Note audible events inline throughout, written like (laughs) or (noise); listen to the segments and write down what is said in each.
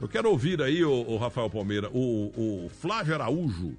Eu quero ouvir aí, o, o Rafael Palmeira, o, o Flávio Araújo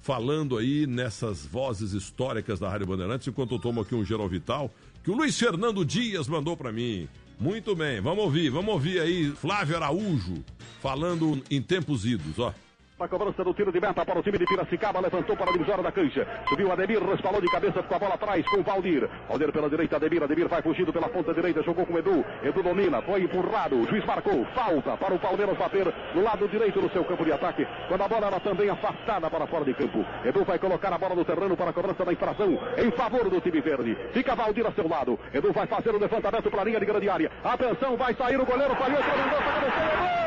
falando aí nessas vozes históricas da Rádio Bandeirantes, enquanto eu tomo aqui um geral vital, que o Luiz Fernando Dias mandou para mim. Muito bem, vamos ouvir, vamos ouvir aí Flávio Araújo falando em tempos idos, ó. A cobrança do tiro de meta para o time de Piracicaba, levantou para a divisória da cancha. Subiu Ademir, respalou de cabeça com a bola atrás com o Valdir. Valdir pela direita, Ademir, Ademir vai fugindo pela ponta direita, jogou com o Edu. Edu domina, foi empurrado, o juiz marcou, falta para o Palmeiras bater no lado direito do seu campo de ataque, quando a bola era também afastada para fora de campo. Edu vai colocar a bola no terreno para a cobrança da infração em favor do time verde. Fica Valdir a seu lado. Edu vai fazer o levantamento para a linha de grande área. Atenção, vai sair o goleiro, falhou, Mendonça, cabeceia, gol!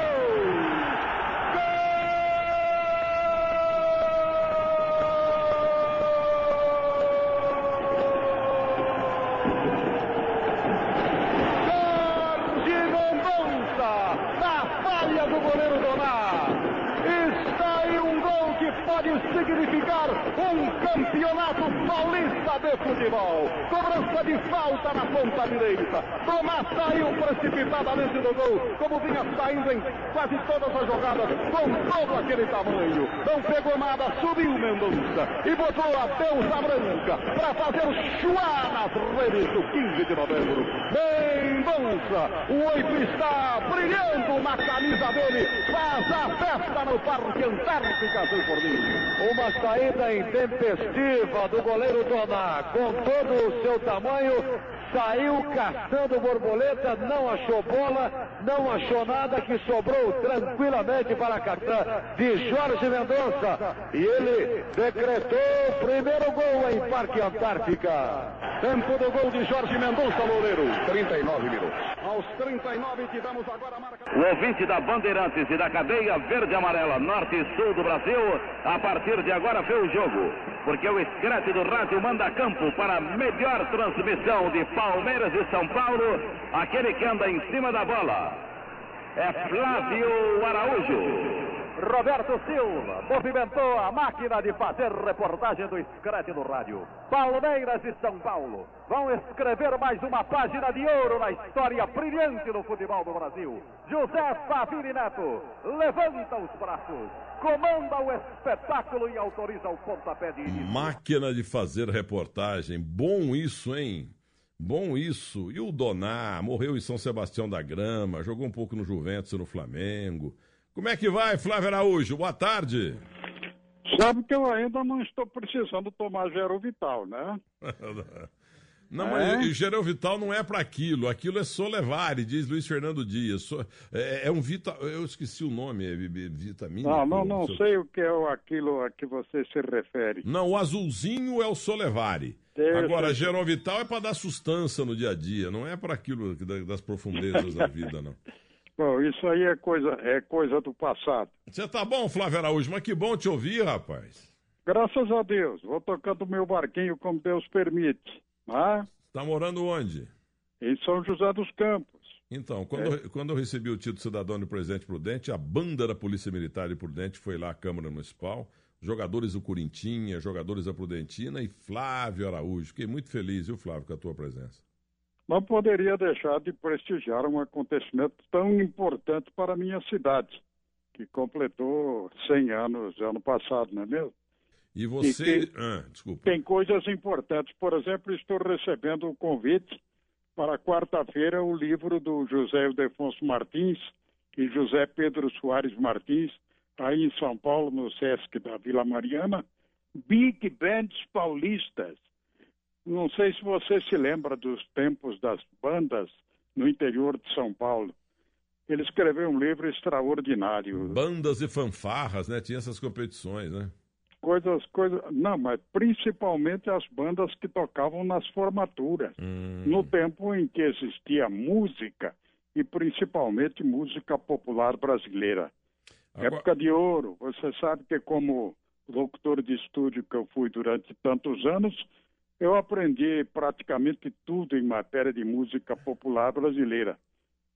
Pode significar um campeonato paulista de futebol. Cobrança de falta na ponta direita. Tomás saiu precipitadamente do gol, como vinha saindo em quase todas as jogadas, com todo aquele tamanho. Não pegou nada, subiu Mendonça e botou a deusa branca para fazer chuá nas redes do 15 de novembro. Mendonça, o oito está brilhando na camisa dele, faz a festa no Parque Antártica Azul Forninho. Uma saída intempestiva do goleiro Doná, com todo o seu tamanho, saiu caçando borboleta, não achou bola, não achou nada que sobrou tranquilamente para cartã de Jorge Mendonça. E ele decretou o primeiro gol em Parque Antártica. Tempo do gol de Jorge Mendonça, Loureiro. 39 minutos. Aos 39 tivemos agora a marca. O ouvinte da Bandeirantes e da cadeia verde amarela, norte e sul do Brasil, a partir de agora foi o jogo. Porque o escrete do rádio manda campo para a melhor transmissão de Palmeiras e São Paulo, aquele que anda em cima da bola. É Flávio Araújo. Roberto Silva movimentou a máquina de fazer reportagem do Escrete do Rádio. Palmeiras e São Paulo vão escrever mais uma página de ouro na história brilhante do futebol do Brasil. José Favini Neto levanta os braços, comanda o espetáculo e autoriza o pontapé de início. Máquina de fazer reportagem. Bom isso, hein? Bom isso. E o Doná morreu em São Sebastião da Grama, jogou um pouco no Juventus e no Flamengo. Como é que vai, Flávio Araújo? Boa tarde. Sabe que eu ainda não estou precisando tomar Gerovital, né? (laughs) Não, é? mas Gerovital não é para aquilo. Aquilo é Solevare, diz Luiz Fernando Dias. So, é, é, um vita, eu esqueci o nome, é vitamina. Não, não, não sei o que é aquilo a que você se refere. Não, o azulzinho é o Solevare. Agora, Gerovital é para dar sustância no dia a dia, não é para aquilo das profundezas da vida, não. (laughs) Bom, isso aí é coisa, é coisa do passado. Você tá bom, Flávio Araújo, mas que bom te ouvir, rapaz. Graças a Deus, vou tocando meu barquinho como Deus permite. Ah? Tá morando onde? Em São José dos Campos. Então, quando, é. eu, quando eu recebi o título de cidadão de Presidente Prudente, a banda da Polícia Militar de Prudente foi lá à Câmara Municipal, jogadores do Corintinha, jogadores da Prudentina e Flávio Araújo. Fiquei muito feliz, viu, Flávio, com a tua presença não poderia deixar de prestigiar um acontecimento tão importante para a minha cidade, que completou 100 anos ano passado, não é mesmo? E você. E tem, ah, desculpa. Tem coisas importantes. Por exemplo, estou recebendo o convite para quarta-feira o livro do José Ildefonso Martins e José Pedro Soares Martins, aí em São Paulo, no Sesc da Vila Mariana, Big Bands Paulistas não sei se você se lembra dos tempos das bandas no interior de São Paulo. Ele escreveu um livro extraordinário. Bandas e fanfarras, né? Tinha essas competições, né? Coisas, coisas. Não, mas principalmente as bandas que tocavam nas formaturas. Hum. No tempo em que existia música, e principalmente música popular brasileira. Agora... Época de ouro. Você sabe que, como locutor de estúdio que eu fui durante tantos anos, eu aprendi praticamente tudo em matéria de música popular brasileira.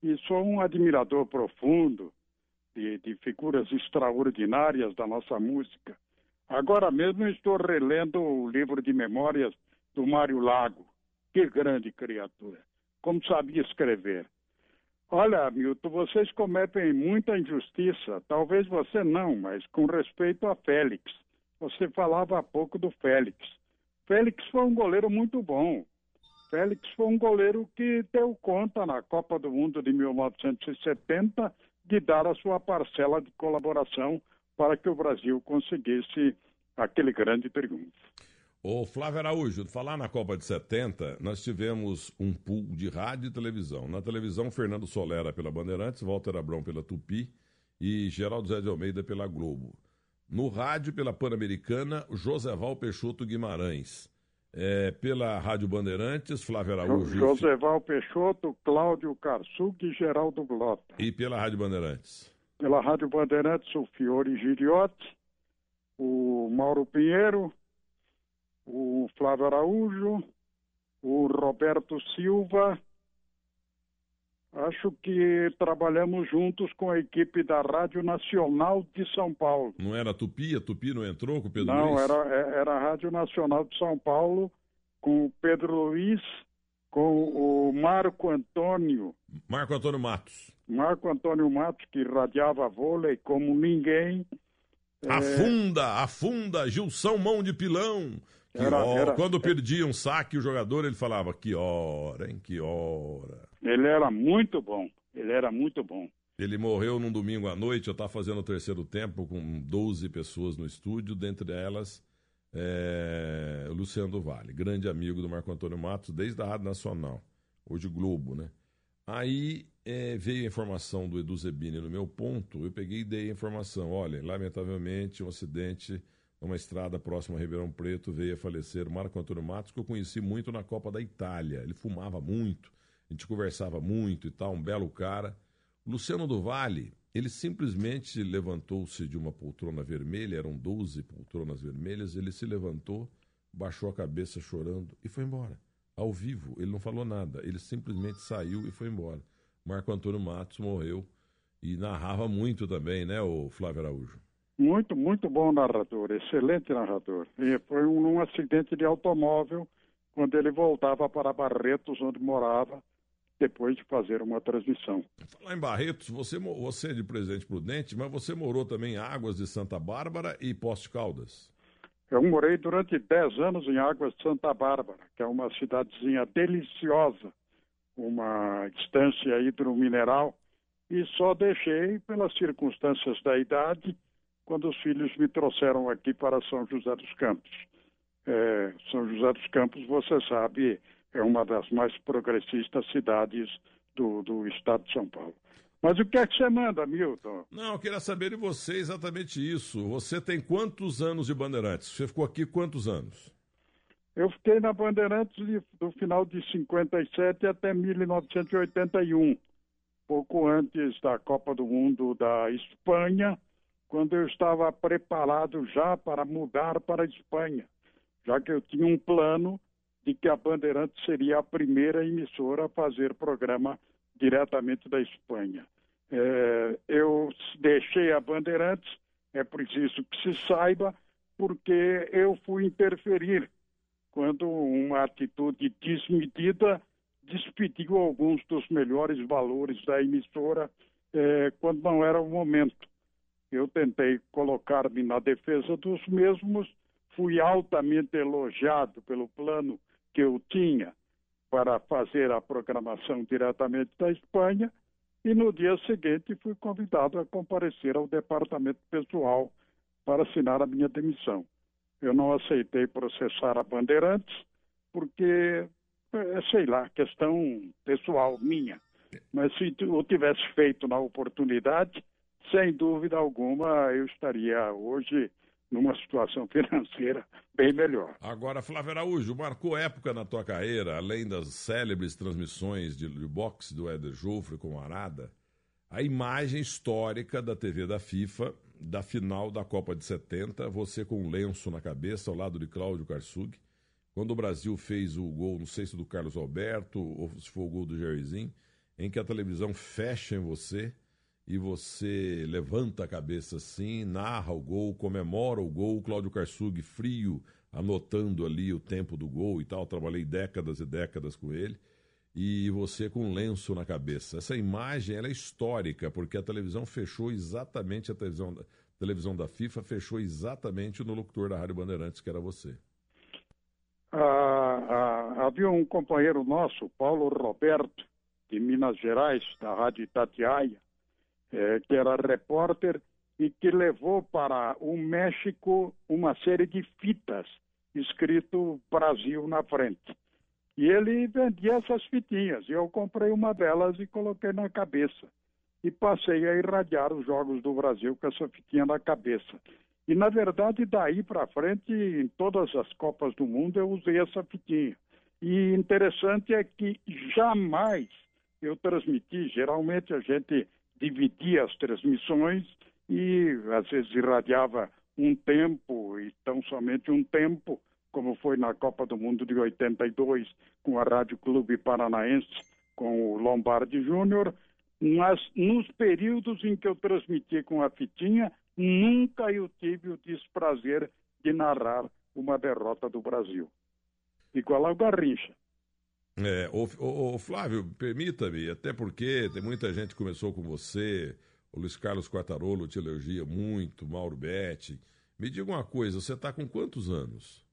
E sou um admirador profundo de, de figuras extraordinárias da nossa música. Agora mesmo estou relendo o livro de memórias do Mário Lago. Que grande criatura! Como sabia escrever. Olha, Milton, vocês cometem muita injustiça. Talvez você não, mas com respeito a Félix. Você falava há pouco do Félix. Félix foi um goleiro muito bom. Félix foi um goleiro que deu conta na Copa do Mundo de 1970 de dar a sua parcela de colaboração para que o Brasil conseguisse aquele grande triunfo. Ô Flávio Araújo, falar na Copa de 70, nós tivemos um pool de rádio e televisão. Na televisão, Fernando Solera pela Bandeirantes, Walter Abrão pela Tupi e Geraldo Zé de Almeida pela Globo. No rádio, pela Pan-Americana, Joseval Peixoto Guimarães. É, pela Rádio Bandeirantes, Flávio Araújo. Joseval Peixoto, Cláudio Karsug e Geraldo Blota. E pela Rádio Bandeirantes? Pela Rádio Bandeirantes, o Fiore Giriotti, o Mauro Pinheiro, o Flávio Araújo, o Roberto Silva. Acho que trabalhamos juntos com a equipe da Rádio Nacional de São Paulo. Não era Tupi? A Tupi não entrou com o Pedro não, Luiz? Não, era, é, era a Rádio Nacional de São Paulo com o Pedro Luiz, com o Marco Antônio. Marco Antônio Matos. Marco Antônio Matos, que radiava vôlei como ninguém. Afunda, é... afunda, Gilson Mão de Pilão. Era, era, Quando perdia um saque, o jogador ele falava: que hora, hein? Que hora. Ele era muito bom. Ele era muito bom. Ele morreu num domingo à noite. Eu estava fazendo o terceiro tempo com 12 pessoas no estúdio, dentre elas é, Luciano do Vale, grande amigo do Marco Antônio Matos, desde a Rádio Nacional, hoje Globo, né? Aí é, veio a informação do Edu Zebini no meu ponto, eu peguei e dei a informação. Olha, lamentavelmente, um acidente numa estrada próxima a Ribeirão Preto veio a falecer Marco Antônio Matos, que eu conheci muito na Copa da Itália. Ele fumava muito, a gente conversava muito e tal, um belo cara. Luciano do Vale, ele simplesmente levantou-se de uma poltrona vermelha, eram 12 poltronas vermelhas, ele se levantou, baixou a cabeça chorando e foi embora. Ao vivo, ele não falou nada, ele simplesmente saiu e foi embora. Marco Antônio Matos morreu e narrava muito também, né, o Flávio Araújo? Muito, muito bom narrador, excelente narrador. E foi um, um acidente de automóvel quando ele voltava para Barretos, onde morava, depois de fazer uma transmissão. Falar em Barretos, você, você é de Presidente Prudente, mas você morou também em Águas de Santa Bárbara e Poste Caldas. Eu morei durante 10 anos em Águas de Santa Bárbara, que é uma cidadezinha deliciosa, uma estância hidromineral, e só deixei pelas circunstâncias da idade quando os filhos me trouxeram aqui para São José dos Campos. É, São José dos Campos, você sabe, é uma das mais progressistas cidades do, do estado de São Paulo. Mas o que é que você manda, Milton? Não, eu queria saber de você exatamente isso. Você tem quantos anos de Bandeirantes? Você ficou aqui quantos anos? Eu fiquei na Bandeirantes do final de 57 até 1981, pouco antes da Copa do Mundo da Espanha, quando eu estava preparado já para mudar para a Espanha, já que eu tinha um plano de que a Bandeirantes seria a primeira emissora a fazer programa diretamente da Espanha. É, eu deixei a Bandeirantes, é preciso que se saiba, porque eu fui interferir quando uma atitude desmedida despediu alguns dos melhores valores da emissora é, quando não era o momento. Eu tentei colocar-me na defesa dos mesmos, fui altamente elogiado pelo plano que eu tinha para fazer a programação diretamente da Espanha e no dia seguinte fui convidado a comparecer ao departamento pessoal para assinar a minha demissão. Eu não aceitei processar a Bandeirantes porque, é, sei lá, questão pessoal minha. Mas se eu tivesse feito na oportunidade, sem dúvida alguma, eu estaria hoje numa situação (laughs) financeira bem melhor. Agora, Flávio Araújo, marcou época na tua carreira, além das célebres transmissões de, boxe do Éder Joffre com Arada, a imagem histórica da TV da FIFA, da final da Copa de 70, você com um lenço na cabeça ao lado de Cláudio Karsug, quando o Brasil fez o gol, não sei se do Carlos Alberto ou se foi o gol do Jairzinho, em que a televisão fecha em você e você levanta a cabeça assim, narra o gol, comemora o gol, Cláudio Karsug frio, anotando ali o tempo do gol e tal. Trabalhei décadas e décadas com ele. e você com um lenço na cabeça. Essa imagem é histórica, porque a televisão fechou exatamente, a televisão, a televisão da FIFA fechou exatamente no locutor da Rádio Bandeirantes, que era você. Ah, ah, havia um companheiro nosso, Paulo Roberto, de Minas Gerais, da Rádio Itatiaia, eh, que era repórter e que levou para o México uma série de fitas escrito Brasil na frente. E ele vendia essas fitinhas. Eu comprei uma delas e coloquei na cabeça. E passei a irradiar os Jogos do Brasil com essa fitinha na cabeça. E, na verdade, daí para frente, em todas as Copas do Mundo, eu usei essa fitinha. E interessante é que jamais eu transmiti, geralmente a gente dividia as transmissões e às vezes irradiava um tempo e tão somente um tempo, como foi na Copa do Mundo de 82 com a Rádio Clube Paranaense, com o Lombardi Júnior, mas nos períodos em que eu transmiti com a fitinha, nunca eu tive o desprazer de narrar uma derrota do Brasil. Igual ao Garrincha. É, o, Flávio, permita-me, até porque tem muita gente que começou com você, o Luiz Carlos Quartarolo te elogia muito, Mauro Betti. Me diga uma coisa, você está com quantos anos?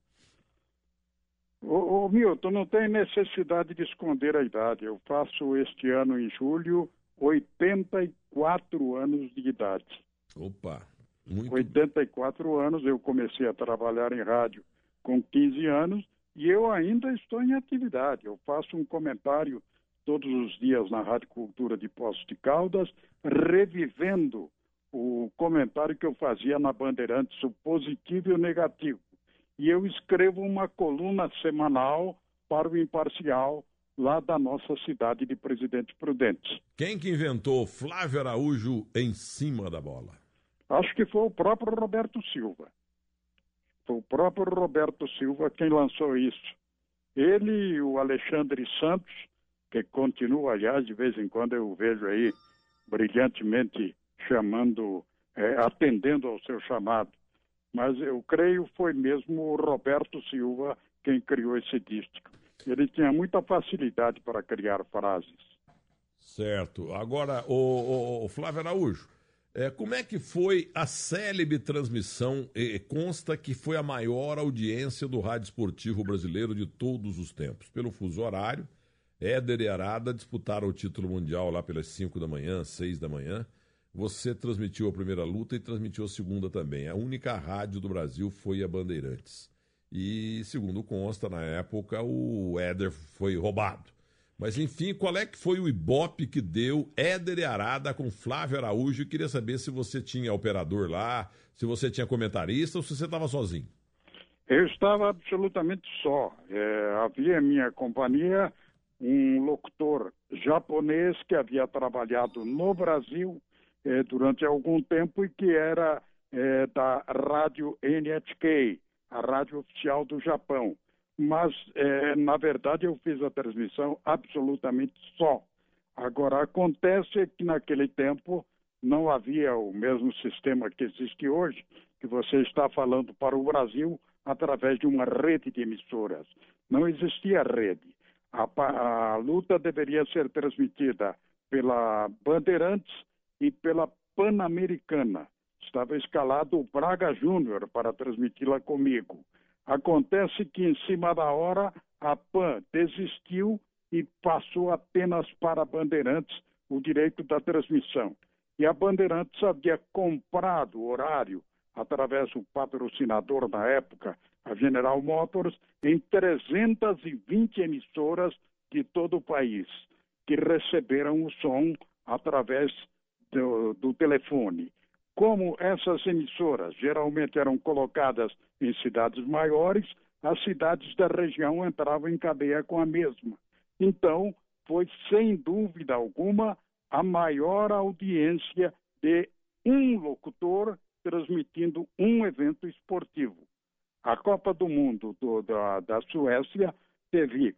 Ô, ô, Milton, não tem necessidade de esconder a idade. Eu faço este ano, em julho, 84 anos de idade. Opa, muito... 84 anos, eu comecei a trabalhar em rádio com 15 anos e eu ainda estou em atividade. Eu faço um comentário todos os dias na Rádio Cultura de Poços de Caldas, revivendo o comentário que eu fazia na Bandeirantes, o positivo e o negativo. E eu escrevo uma coluna semanal para o Imparcial, lá da nossa cidade de Presidente Prudente. Quem que inventou Flávio Araújo em cima da bola? Acho que foi o próprio Roberto Silva. Foi o próprio Roberto Silva quem lançou isso. Ele e o Alexandre Santos, que continua, aliás, de vez em quando eu vejo aí brilhantemente chamando, é, atendendo ao seu chamado. Mas eu creio foi mesmo o Roberto Silva quem criou esse disco. Ele tinha muita facilidade para criar frases. Certo. Agora, o, o, o Flávio Araújo, é, como é que foi a célebre transmissão? E, consta que foi a maior audiência do rádio esportivo brasileiro de todos os tempos. Pelo fuso horário, Éder e Arada disputaram o título mundial lá pelas 5 da manhã, 6 da manhã. Você transmitiu a primeira luta e transmitiu a segunda também. A única rádio do Brasil foi a Bandeirantes. E, segundo consta, na época, o Éder foi roubado. Mas enfim, qual é que foi o ibope que deu Éder e Arada com Flávio Araújo? Eu queria saber se você tinha operador lá, se você tinha comentarista ou se você estava sozinho. Eu estava absolutamente só. É, havia em minha companhia um locutor japonês que havia trabalhado no Brasil é, durante algum tempo e que era é, da rádio NHK, a rádio oficial do Japão mas é, na verdade eu fiz a transmissão absolutamente só. Agora, acontece que naquele tempo não havia o mesmo sistema que existe hoje, que você está falando para o Brasil através de uma rede de emissoras. Não existia rede. A, a luta deveria ser transmitida pela Bandeirantes e pela Pan-Americana. Estava escalado o Braga Júnior para transmiti-la comigo. Acontece que, em cima da hora, a PAN desistiu e passou apenas para a Bandeirantes o direito da transmissão. E a Bandeirantes havia comprado o horário através do patrocinador na época, a General Motors, em 320 emissoras de todo o país, que receberam o som através do, do telefone. Como essas emissoras geralmente eram colocadas em cidades maiores, as cidades da região entravam em cadeia com a mesma. Então, foi sem dúvida alguma a maior audiência de um locutor transmitindo um evento esportivo. A Copa do Mundo do, da, da Suécia teve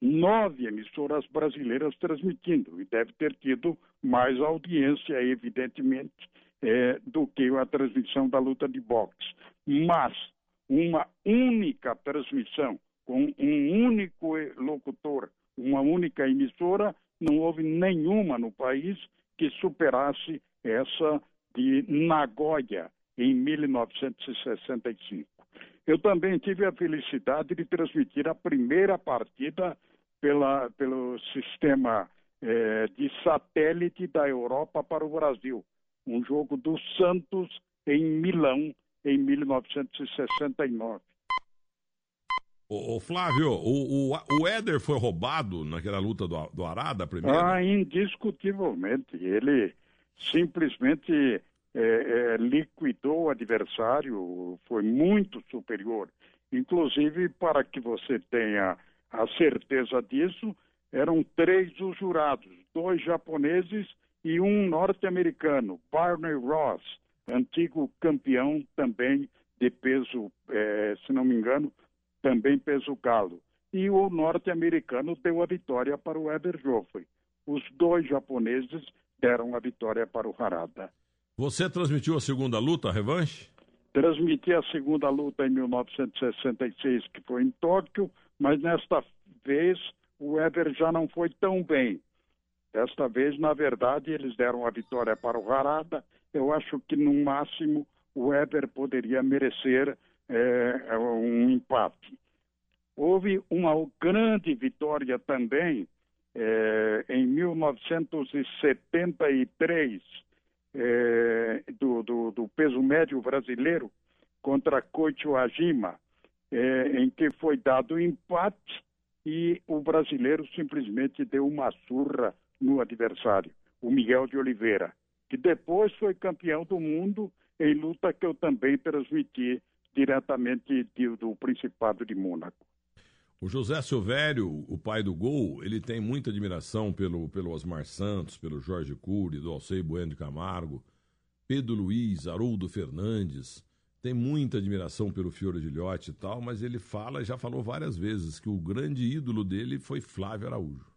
nove emissoras brasileiras transmitindo e deve ter tido mais audiência, evidentemente, é, do que a transmissão da luta de boxe. Mas uma única transmissão com um único locutor uma única emissora, não houve nenhuma no país que superasse essa de Nagoya, em 1965. Eu também tive a felicidade de transmitir a primeira partida pela, pelo sistema eh, de satélite da Europa para o Brasil. Um jogo do Santos em Milão, em 1969. Ô, Flávio, o, o, o Éder foi roubado naquela luta do, do Arada primeiro? Ah, indiscutivelmente. Ele simplesmente é, é, liquidou o adversário, foi muito superior. Inclusive, para que você tenha a certeza disso, eram três os jurados, dois japoneses e um norte-americano, Barney Ross, antigo campeão também de peso, é, se não me engano, também peso galo. E o norte-americano deu a vitória para o Eber Joffrey. Os dois japoneses deram a vitória para o Harada. Você transmitiu a segunda luta, a revanche? Transmiti a segunda luta em 1966, que foi em Tóquio, mas nesta vez o Ever já não foi tão bem. Desta vez, na verdade, eles deram a vitória para o Harada. Eu acho que, no máximo, o Ever poderia merecer é, um empate. Houve uma grande vitória também é, em 1973 é, do, do, do, peso médio brasileiro contra Koichi Ajima, em que foi dado empate e o brasileiro simplesmente deu uma surra no adversário, o Miguel de Oliveira, que depois foi campeão do mundo em luta que eu também transmiti diretamente de, do Principado de Mônaco. O José Silvério, o pai do gol, ele tem muita admiração pelo, pelo Osmar Santos, pelo Jorge Cury, do Alcei Bueno de Camargo, Pedro Luiz, Haroldo Fernandes. Tem muita admiração pelo Fiore Gilhote e tal, mas ele fala, já falou várias vezes, que o grande ídolo dele foi Flávio Araújo.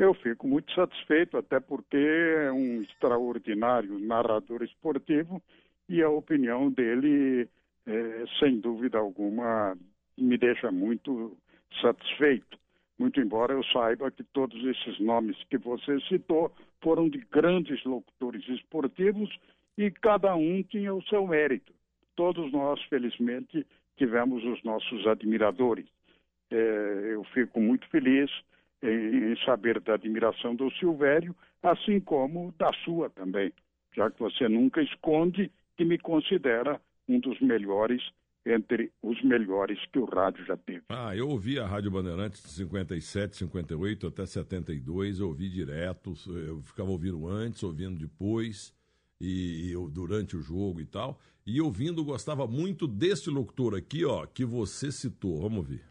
Eu fico muito satisfeito, até porque é um extraordinário narrador esportivo e a opinião dele, é, sem dúvida alguma, me deixa muito satisfeito. Muito embora eu saiba que todos esses nomes que você citou foram de grandes locutores esportivos e cada um tinha o seu mérito. Todos nós, felizmente, tivemos os nossos admiradores. É, eu fico muito feliz em, em saber da admiração do Silvério, assim como da sua também, já que você nunca esconde que me considera um dos melhores entre os melhores que o rádio já teve. Ah, eu ouvi a Rádio Bandeirantes de 57, 58 até 72, eu ouvi direto, eu ficava ouvindo antes, ouvindo depois, e, eu, durante o jogo e tal, e ouvindo gostava muito desse locutor aqui, ó, que você citou, vamos ver.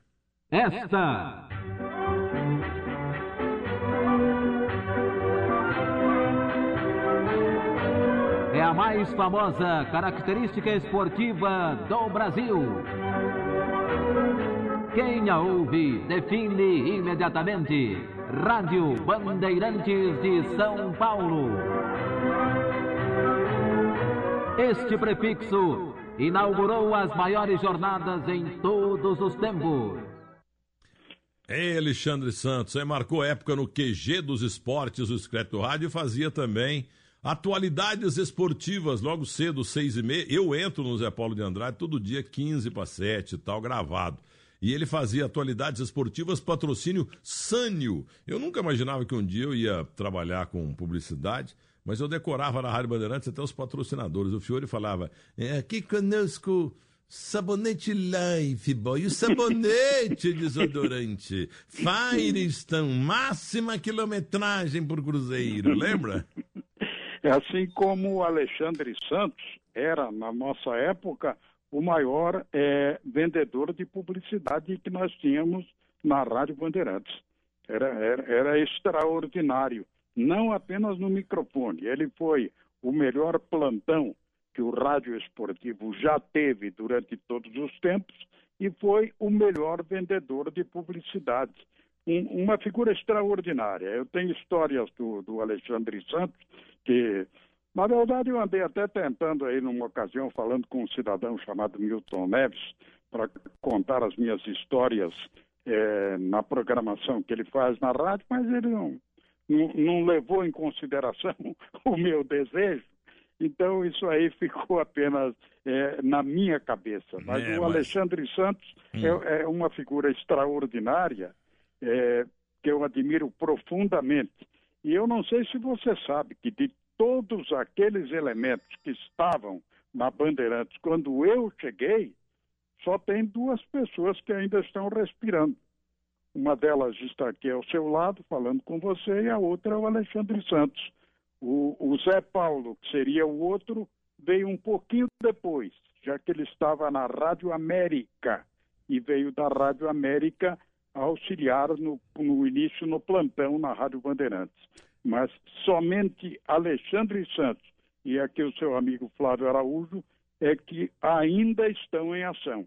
Esta é a mais famosa característica esportiva do Brasil. Quem a ouve define imediatamente. Rádio Bandeirantes de São Paulo. Este prefixo inaugurou as maiores jornadas em todos os tempos. É Alexandre Santos, aí marcou época no QG dos esportes, o Secreto Rádio, fazia também Atualidades esportivas, logo cedo, seis e meia. Eu entro no Zé Paulo de Andrade todo dia, 15 para 7 e tal, gravado. E ele fazia atualidades esportivas, patrocínio Sânio. Eu nunca imaginava que um dia eu ia trabalhar com publicidade, mas eu decorava na Rádio Bandeirantes até os patrocinadores. O Fiore falava: é, aqui conosco Sabonete Life Boy, o sabonete desodorante. Firestone, máxima quilometragem por cruzeiro, lembra? É assim como o Alexandre Santos era, na nossa época, o maior é, vendedor de publicidade que nós tínhamos na Rádio Bandeirantes. Era, era, era extraordinário, não apenas no microfone. Ele foi o melhor plantão que o rádio esportivo já teve durante todos os tempos e foi o melhor vendedor de publicidade. Um, uma figura extraordinária. Eu tenho histórias do, do Alexandre Santos que, na verdade, eu andei até tentando aí numa ocasião, falando com um cidadão chamado Milton Neves, para contar as minhas histórias é, na programação que ele faz na rádio, mas ele não, não, não levou em consideração (laughs) o meu desejo. Então, isso aí ficou apenas é, na minha cabeça. Mas é, o Alexandre mas... Santos hum. é, é, uma figura extraordinária é, que eu admiro profundamente. E eu não sei se você sabe que de todos aqueles elementos que estavam na Bandeirantes quando eu cheguei, só tem duas pessoas que ainda estão respirando. Uma delas está aqui ao seu lado, falando com você, e a outra é o Alexandre Santos. O, o Zé Paulo, que seria o outro, veio um pouquinho depois, já que ele estava na Rádio América e veio da Rádio América auxiliar no, no início no plantão na Rádio Bandeirantes. Mas somente Alexandre Santos e aqui o seu amigo Flávio Araújo é que ainda estão em ação.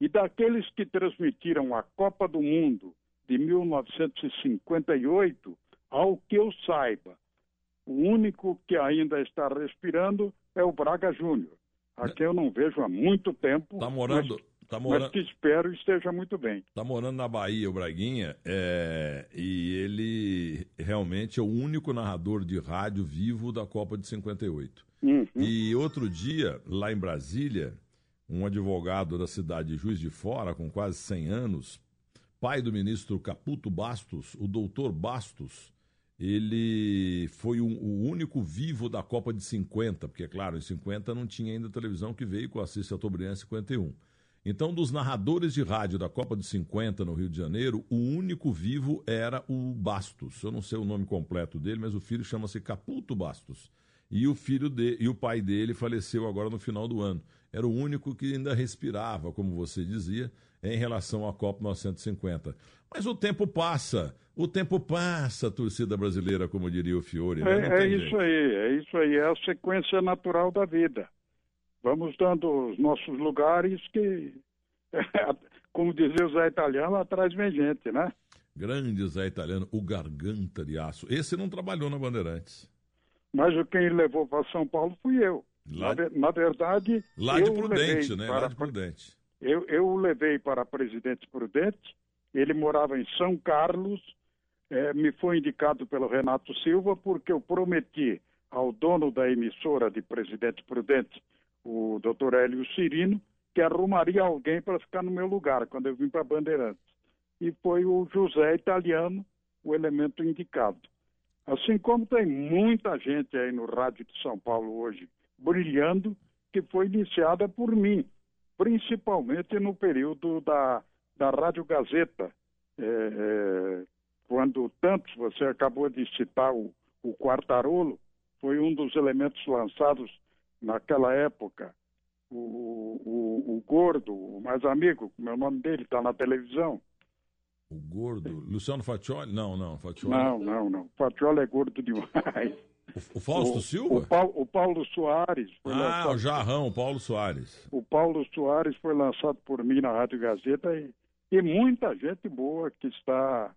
E daqueles que transmitiram a Copa do Mundo de 1958, ao que eu saiba, o único que ainda está respirando é o Braga Júnior. Aqui eu não vejo há muito tempo. Está morando. Mas, tá morando... mas que espero esteja muito bem. Está morando na Bahia, o Braguinha, é... e ele realmente é o único narrador de rádio vivo da Copa de 58. Uhum. E outro dia, lá em Brasília, um advogado da cidade de Juiz de Fora, com quase 100 anos, pai do ministro Caputo Bastos, o doutor Bastos, ele foi um, o único vivo da Copa de 50, porque, claro, em 50 não tinha ainda televisão que veio com Assis Chateaubriand em 51. Então, dos narradores de rádio da Copa de 50 no Rio de Janeiro, o único vivo era o Bastos. Eu não sei o nome completo dele, mas o filho chama-se Caputo Bastos. E o filho de, e o pai dele faleceu agora no final do ano. Era o único que ainda respirava, como você dizia, em relação à Copa 1950. Mas o tempo passa, o tempo passa, torcida brasileira, como diria o Fiore. Né? É, é isso aí, é isso aí, é a sequência natural da vida. Vamos dando os nossos lugares que, (laughs) como dizia o Zé Italiano, atrás vem gente, né? Grande Zé Italiano, o Garganta de Aço. Esse não trabalhou na Bandeirantes. Mas quem levou para São Paulo fui eu. Lá, na, na verdade. Lá de Prudente, né? Para, lá de Prudente. Eu, eu o levei para Presidente Prudente, ele morava em São Carlos, é, me foi indicado pelo Renato Silva, porque eu prometi ao dono da emissora de Presidente Prudente, o doutor Hélio Cirino, que arrumaria alguém para ficar no meu lugar quando eu vim para Bandeirantes. E foi o José Italiano o elemento indicado. Assim como tem muita gente aí no rádio de São Paulo hoje brilhando, que foi iniciada por mim, principalmente no período da, da Rádio Gazeta, é, é, quando tantos, você acabou de citar o, o Quartarolo, foi um dos elementos lançados naquela época. O, o, o Gordo, o mais amigo, meu nome dele está na televisão, o gordo. (laughs) Luciano Fatioli? Não, não, Fatioli. Não, não, não. Fatioli é gordo demais. O, o Fausto o, Silva? O Paulo, o Paulo Soares. ah, lançado, o Jarrão, o Paulo Soares. O Paulo Soares foi lançado por mim na Rádio Gazeta e, e muita gente boa que está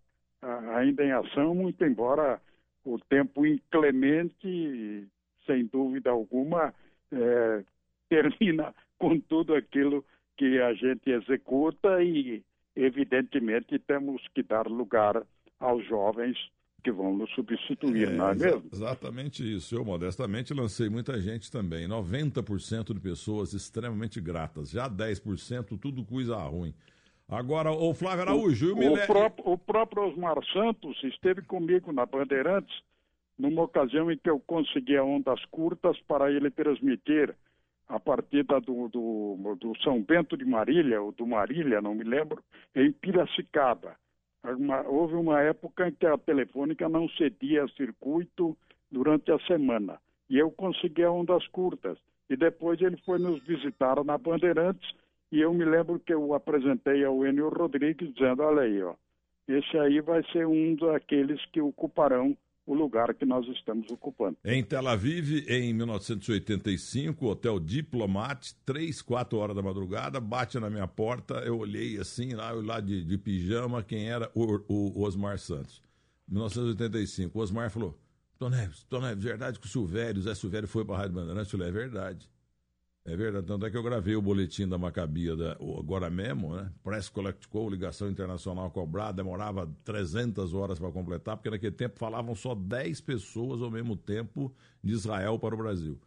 ainda em ação, muito embora o tempo inclemente, sem dúvida alguma, é, termina com tudo aquilo que a gente executa e evidentemente temos que dar lugar aos jovens que vão nos substituir, é, não é mesmo? Exatamente isso. Eu, modestamente, lancei muita gente também. 90% de pessoas extremamente gratas. Já 10%, tudo coisa ruim. Agora, o Flávio Araújo... O, o, o, próprio, o próprio Osmar Santos esteve comigo na Bandeirantes numa ocasião em que eu consegui ondas curtas para ele transmitir a partida do, do, do, São Bento de Marília, ou do Marília, não me lembro, em Piracicaba. Uma, houve uma época em que a telefônica não cedia circuito durante a semana. E eu consegui ondas curtas. E depois ele foi nos visitar na Bandeirantes e eu me lembro que eu apresentei ao Enio Rodrigues dizendo, olha aí, ó, esse aí vai ser um daqueles que ocuparão o lugar que nós estamos ocupando. Em Tel Aviv, em 1985, Hotel Diplomat, três, quatro horas da madrugada, bate na minha porta, eu olhei assim, lá, eu lá de, de pijama, quem era o, o, o Osmar Santos. 1985, o Osmar falou, Tom Neves, Tom Neves, verdade que o Silvério, o Zé Silvério foi para a Rádio Bandeirantes? Eu falei, é verdade. É verdade, tanto é que eu gravei o boletim da Macabia da, agora mesmo, né? Press Collect Call, ligação internacional cobrada, demorava 300 horas para completar, porque naquele tempo falavam só 10 pessoas ao mesmo tempo de Israel para o Brasil.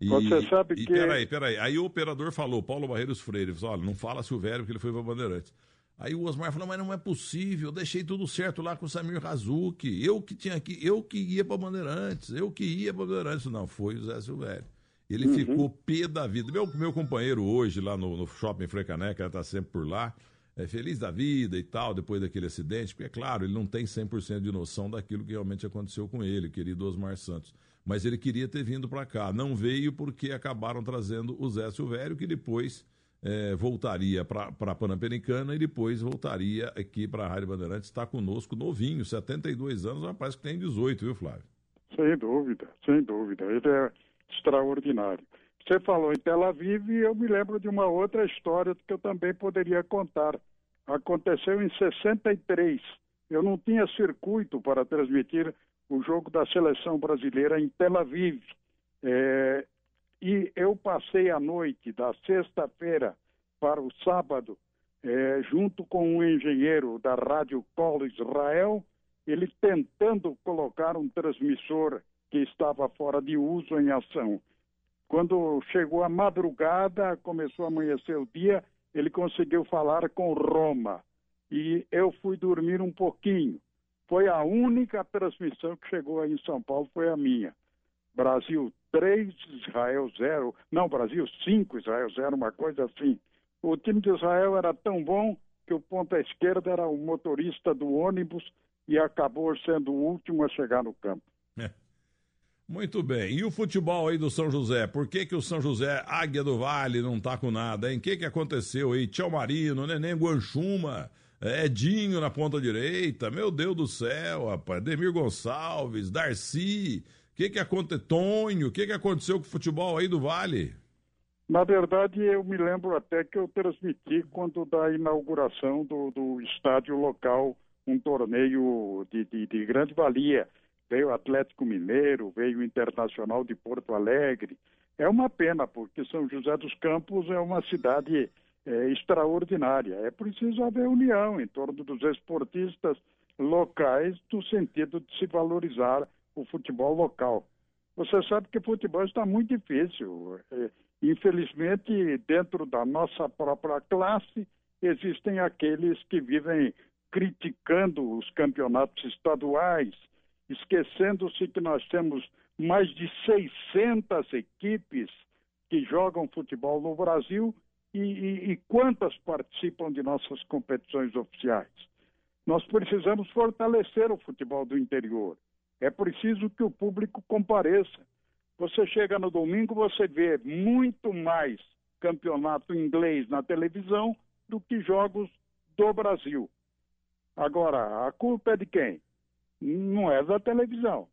E, Você sabe e, que. Peraí, peraí. Aí o operador falou, Paulo Barreiros Freire, falou: olha, não fala Silvério, porque ele foi para Bandeirantes. Aí o Osmar falou, mas não é possível, eu deixei tudo certo lá com o Samir Razuki, eu que tinha que, eu que ia para Bandeirantes, eu que ia para Bandeirantes. Não, foi o Zé Silvério. Ele uhum. ficou pé da vida. Meu, meu companheiro hoje lá no, no shopping Frecaneca, ele tá sempre por lá, é feliz da vida e tal, depois daquele acidente, porque é claro, ele não tem 100% de noção daquilo que realmente aconteceu com ele, querido Osmar Santos. Mas ele queria ter vindo para cá. Não veio porque acabaram trazendo o Zé Silvério, que depois é, voltaria para a Panamericana e depois voltaria aqui para a Rádio Bandeirantes. Está conosco novinho, 72 anos, mas parece que tem 18, viu, Flávio? Sem dúvida, sem dúvida. Ele é extraordinário. Você falou em Tel Aviv e eu me lembro de uma outra história que eu também poderia contar. Aconteceu em 63. Eu não tinha circuito para transmitir o jogo da seleção brasileira em Tel Aviv. É, e eu passei a noite da sexta-feira para o sábado, é, junto com um engenheiro da Rádio Colo Israel, ele tentando colocar um transmissor que estava fora de uso em ação. Quando chegou a madrugada, começou a amanhecer o dia, ele conseguiu falar com Roma. E eu fui dormir um pouquinho. Foi a única transmissão que chegou aí em São Paulo, foi a minha. Brasil 3, Israel 0. Não, Brasil 5, Israel 0, uma coisa assim. O time de Israel era tão bom que o ponta esquerda era o motorista do ônibus e acabou sendo o último a chegar no campo. É. Muito bem. E o futebol aí do São José? Por que, que o São José, Águia do Vale, não tá com nada, hein? O que, que aconteceu aí? Tchau Marino, Neném Guanchuma, Edinho na ponta direita, meu Deus do céu, rapaz. Demir Gonçalves, Darcy. O que, que aconteceu? Tonho, o que, que aconteceu com o futebol aí do Vale? Na verdade, eu me lembro até que eu transmiti quando da inauguração do, do estádio local um torneio de, de, de grande valia veio o Atlético Mineiro, veio o Internacional de Porto Alegre. É uma pena, porque São José dos Campos é uma cidade é, extraordinária. É preciso haver união em torno dos esportistas locais, no sentido de se valorizar o futebol local. Você sabe que futebol está muito difícil. É, infelizmente, dentro da nossa própria classe, existem aqueles que vivem criticando os campeonatos estaduais, esquecendo-se que nós temos mais de 600 equipes que jogam futebol no Brasil e, e, e, quantas participam de nossas competições oficiais. Nós precisamos fortalecer o futebol do interior. É preciso que o público compareça. Você chega no domingo, você vê muito mais campeonato inglês na televisão do que jogos do Brasil. Agora, a culpa é de quem? Não é da televisão.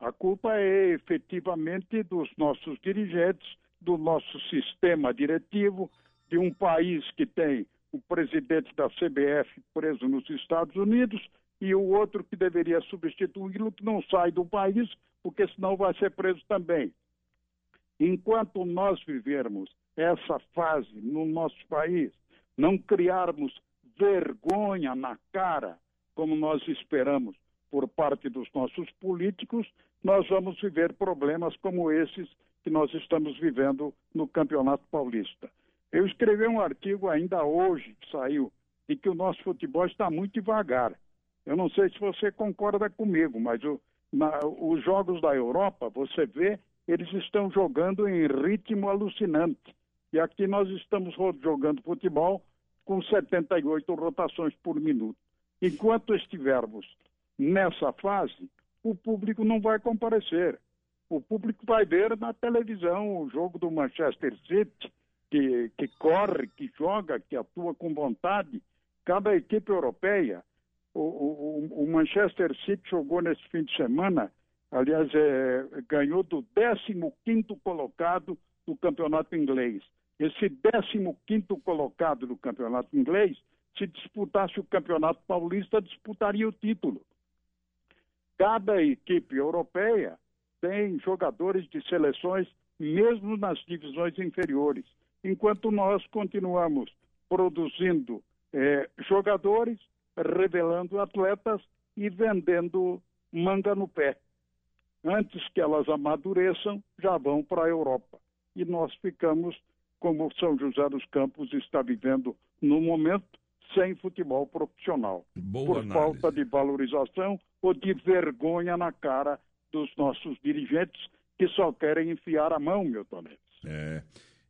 A culpa é efetivamente dos nossos dirigentes, do nosso sistema diretivo, de um país que tem o presidente da CBF preso nos Estados Unidos e o outro que deveria substituí-lo que não sai do país, porque senão vai ser preso também. Enquanto nós vivermos essa fase no nosso país, não criarmos vergonha na cara, como nós esperamos por parte dos nossos políticos, nós vamos viver problemas como esses que nós estamos vivendo no Campeonato Paulista. Eu escrevi um artigo ainda hoje, que saiu, de que o nosso futebol está muito devagar. Eu não sei se você concorda comigo, mas o, na, os jogos da Europa, você vê, eles estão jogando em ritmo alucinante. E aqui nós estamos jogando futebol com 78 rotações por minuto. Enquanto estivermos nessa fase, o público não vai comparecer. O público vai ver na televisão o jogo do Manchester City, que, que corre, que joga, que atua com vontade. Cada equipe europeia, o, o, o Manchester City jogou nesse fim de semana, aliás, é, ganhou do 15 colocado do campeonato inglês. Esse 15 colocado do campeonato inglês, se disputasse o campeonato paulista, disputaria o título. Cada equipe europeia tem jogadores de seleções mesmo nas divisões inferiores, enquanto nós continuamos produzindo eh, jogadores, revelando atletas e vendendo manga no pé. Antes que elas amadureçam, já vão para a Europa. E nós ficamos, como São José dos Campos está vivendo no momento, sem futebol profissional. Boa por análise. falta de valorização ou de vergonha na cara dos nossos dirigentes que só querem enfiar a mão, meu Neves. É.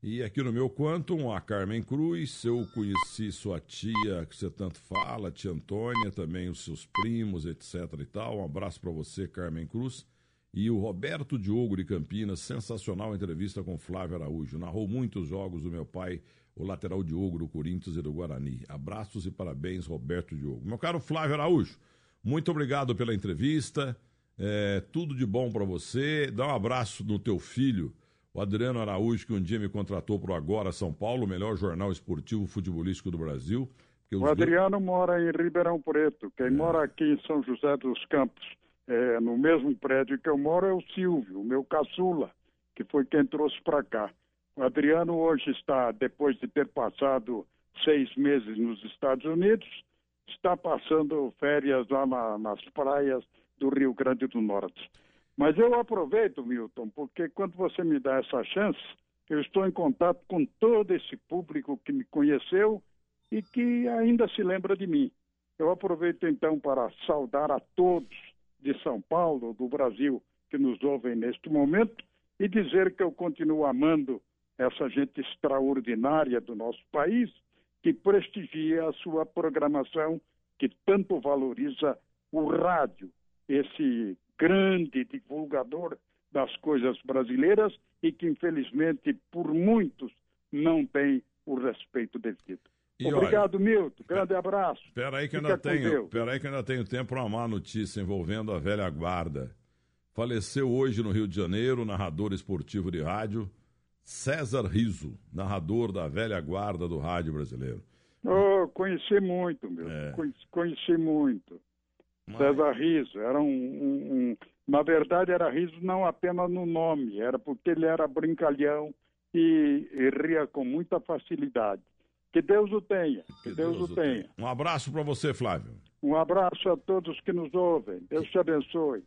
E aqui no meu quantum, a Carmen Cruz, eu conheci sua tia, que você tanto fala, tia Antônia, também os seus primos, etc e tal. Um abraço para você, Carmen Cruz. E o Roberto Diogo de Campinas, sensacional entrevista com Flávio Araújo. Narrou muitos jogos do meu pai, o lateral Diogo do Corinthians e do Guarani. Abraços e parabéns, Roberto Diogo. Meu caro Flávio Araújo, muito obrigado pela entrevista. É, tudo de bom para você. Dá um abraço no teu filho, o Adriano Araújo, que um dia me contratou para o Agora São Paulo, o melhor jornal esportivo futebolístico do Brasil. O Adriano dois... mora em Ribeirão Preto. Quem é. mora aqui em São José dos Campos, é, no mesmo prédio que eu moro, é o Silvio, o meu caçula, que foi quem trouxe para cá. O Adriano hoje está, depois de ter passado seis meses nos Estados Unidos, está passando férias lá na, nas praias do Rio Grande do Norte. Mas eu aproveito, Milton, porque quando você me dá essa chance, eu estou em contato com todo esse público que me conheceu e que ainda se lembra de mim. Eu aproveito então para saudar a todos de São Paulo, do Brasil, que nos ouvem neste momento e dizer que eu continuo amando essa gente extraordinária do nosso país que prestigia a sua programação, que tanto valoriza o rádio, esse grande divulgador das coisas brasileiras e que, infelizmente, por muitos, não tem o respeito devido. E Obrigado, olha, Milton. Grande abraço. Espera aí que ainda tenho, que ainda tenho tempo para uma má notícia envolvendo a velha guarda. Faleceu hoje no Rio de Janeiro, narrador esportivo de rádio, César Riso, narrador da velha guarda do rádio brasileiro. Oh, conheci muito, meu. É. Conheci, conheci muito. Mas... César Riso, era um, um, um, Na verdade, era Riso não apenas no nome, era porque ele era brincalhão e, e ria com muita facilidade. Que Deus o tenha, que, que Deus, Deus, o tenha. tenha. Um abraço para você, Flávio. Um abraço a todos que nos ouvem. Deus te abençoe.